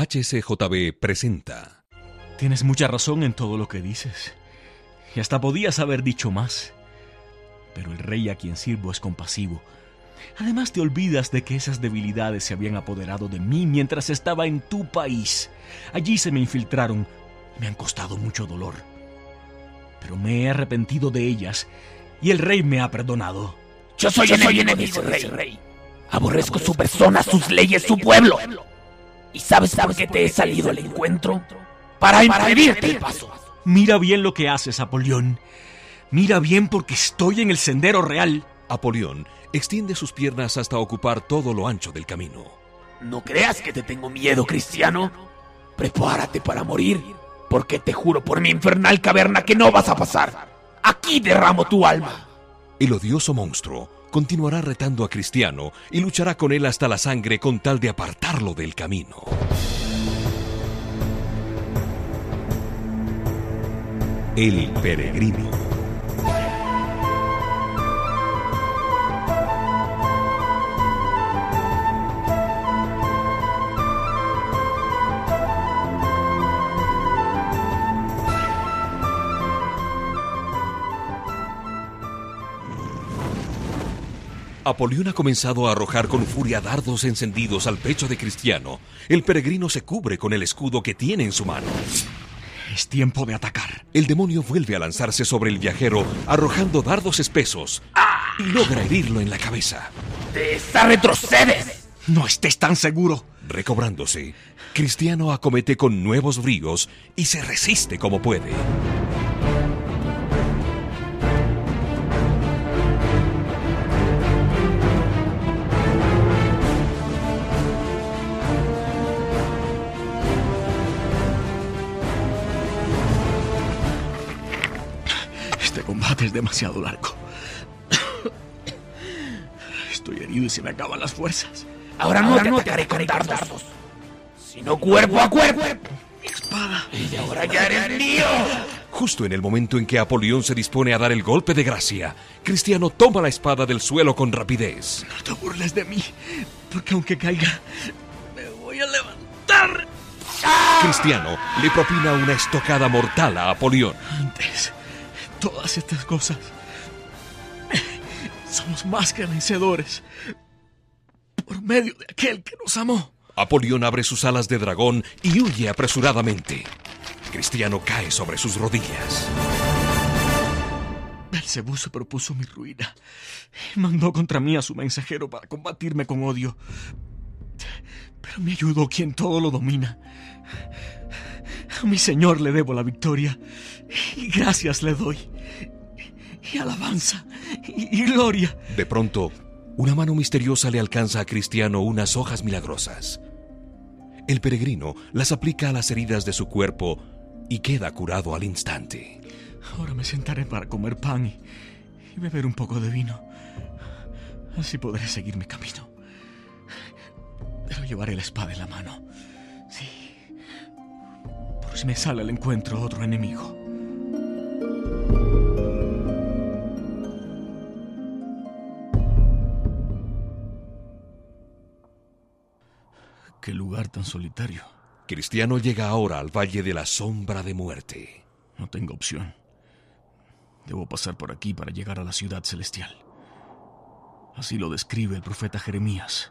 HCJB presenta. Tienes mucha razón en todo lo que dices. Y hasta podías haber dicho más. Pero el rey a quien sirvo es compasivo. Además te olvidas de que esas debilidades se habían apoderado de mí mientras estaba en tu país. Allí se me infiltraron y me han costado mucho dolor. Pero me he arrepentido de ellas y el rey me ha perdonado. Yo soy, enemigo, del rey. Aborrezco su persona, sus leyes, su pueblo. ¿Y sabes por qué te he salido al encuentro? Para impedirte el paso. Mira bien lo que haces, Apolión. Mira bien porque estoy en el sendero real. Apolión extiende sus piernas hasta ocupar todo lo ancho del camino. No creas que te tengo miedo, cristiano. Prepárate para morir, porque te juro por mi infernal caverna que no vas a pasar. Aquí derramo tu alma. El odioso monstruo continuará retando a Cristiano y luchará con él hasta la sangre con tal de apartarlo del camino. El peregrino. Apolión ha comenzado a arrojar con furia dardos encendidos al pecho de Cristiano. El peregrino se cubre con el escudo que tiene en su mano. Es tiempo de atacar. El demonio vuelve a lanzarse sobre el viajero, arrojando dardos espesos, y logra herirlo en la cabeza. ¡Esa retrocedes! No estés tan seguro. Recobrándose, Cristiano acomete con nuevos bríos y se resiste como puede. Este combate es demasiado largo. Estoy herido y se me acaban las fuerzas. Ahora no te atacaré con dardos, sino cuerpo a cuerpo. Mi espada. Y ahora ya eres mío. Justo en el momento en que Apolión se dispone a dar el golpe de gracia, Cristiano toma la espada del suelo con rapidez. No te burles de mí, porque aunque caiga, me voy a levantar. Cristiano le propina una estocada mortal a Apolión. Antes, todas estas cosas. Somos más que vencedores. Por medio de aquel que nos amó. Apolión abre sus alas de dragón y huye apresuradamente. Cristiano cae sobre sus rodillas. Belcebú se propuso mi ruina. Mandó contra mí a su mensajero para combatirme con odio. Pero me ayudó quien todo lo domina. A mi Señor le debo la victoria. Y gracias le doy. Y alabanza. Y, y gloria. De pronto, una mano misteriosa le alcanza a Cristiano unas hojas milagrosas. El peregrino las aplica a las heridas de su cuerpo y queda curado al instante. Ahora me sentaré para comer pan y, y beber un poco de vino. Así podré seguir mi camino. Pero llevaré la espada en la mano. Me sale al encuentro otro enemigo. Qué lugar tan solitario. Cristiano llega ahora al Valle de la Sombra de Muerte. No tengo opción. Debo pasar por aquí para llegar a la ciudad celestial. Así lo describe el profeta Jeremías.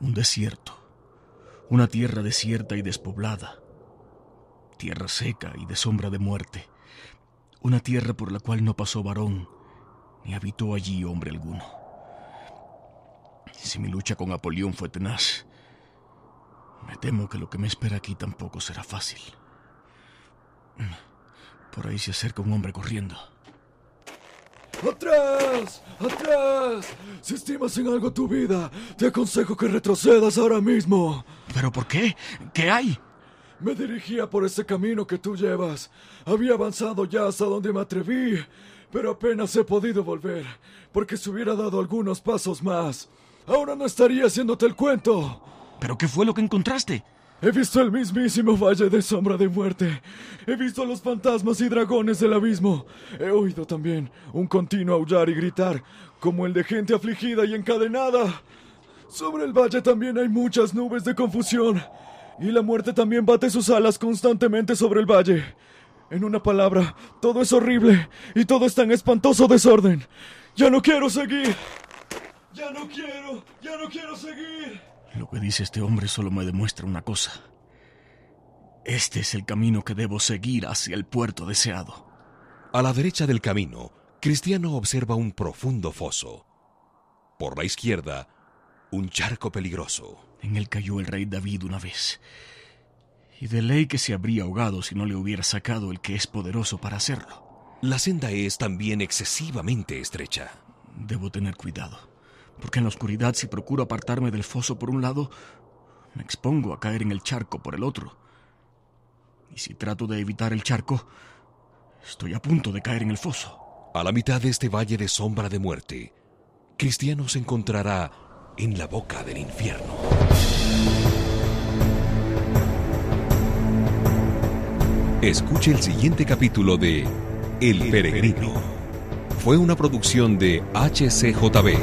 Un desierto, una tierra desierta y despoblada, tierra seca y de sombra de muerte, una tierra por la cual no pasó varón, ni habitó allí hombre alguno. Si mi lucha con Apolión fue tenaz, me temo que lo que me espera aquí tampoco será fácil. Por ahí se acerca un hombre corriendo. ¡Atrás! ¡Atrás! Si estimas en algo tu vida, te aconsejo que retrocedas ahora mismo. ¿Pero por qué? ¿Qué hay? Me dirigía por ese camino que tú llevas. Había avanzado ya hasta donde me atreví, pero apenas he podido volver, porque si hubiera dado algunos pasos más, ahora no estaría haciéndote el cuento. ¿Pero qué fue lo que encontraste? He visto el mismísimo valle de sombra de muerte. He visto a los fantasmas y dragones del abismo. He oído también un continuo aullar y gritar, como el de gente afligida y encadenada. Sobre el valle también hay muchas nubes de confusión. Y la muerte también bate sus alas constantemente sobre el valle. En una palabra, todo es horrible y todo está en espantoso desorden. Ya no quiero seguir. Ya no quiero, ya no quiero seguir. Lo que dice este hombre solo me demuestra una cosa. Este es el camino que debo seguir hacia el puerto deseado. A la derecha del camino, Cristiano observa un profundo foso. Por la izquierda, un charco peligroso. En él cayó el rey David una vez. Y de ley que se habría ahogado si no le hubiera sacado el que es poderoso para hacerlo. La senda es también excesivamente estrecha. Debo tener cuidado, porque en la oscuridad si procuro apartarme del foso por un lado, me expongo a caer en el charco por el otro. Y si trato de evitar el charco, estoy a punto de caer en el foso. A la mitad de este valle de sombra de muerte, Cristiano se encontrará en la boca del infierno. Escuche el siguiente capítulo de El Peregrino. Fue una producción de HCJB.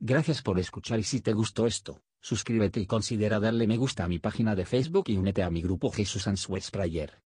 Gracias por escuchar y si te gustó esto, suscríbete y considera darle me gusta a mi página de Facebook y únete a mi grupo Jesús Answers Prayer.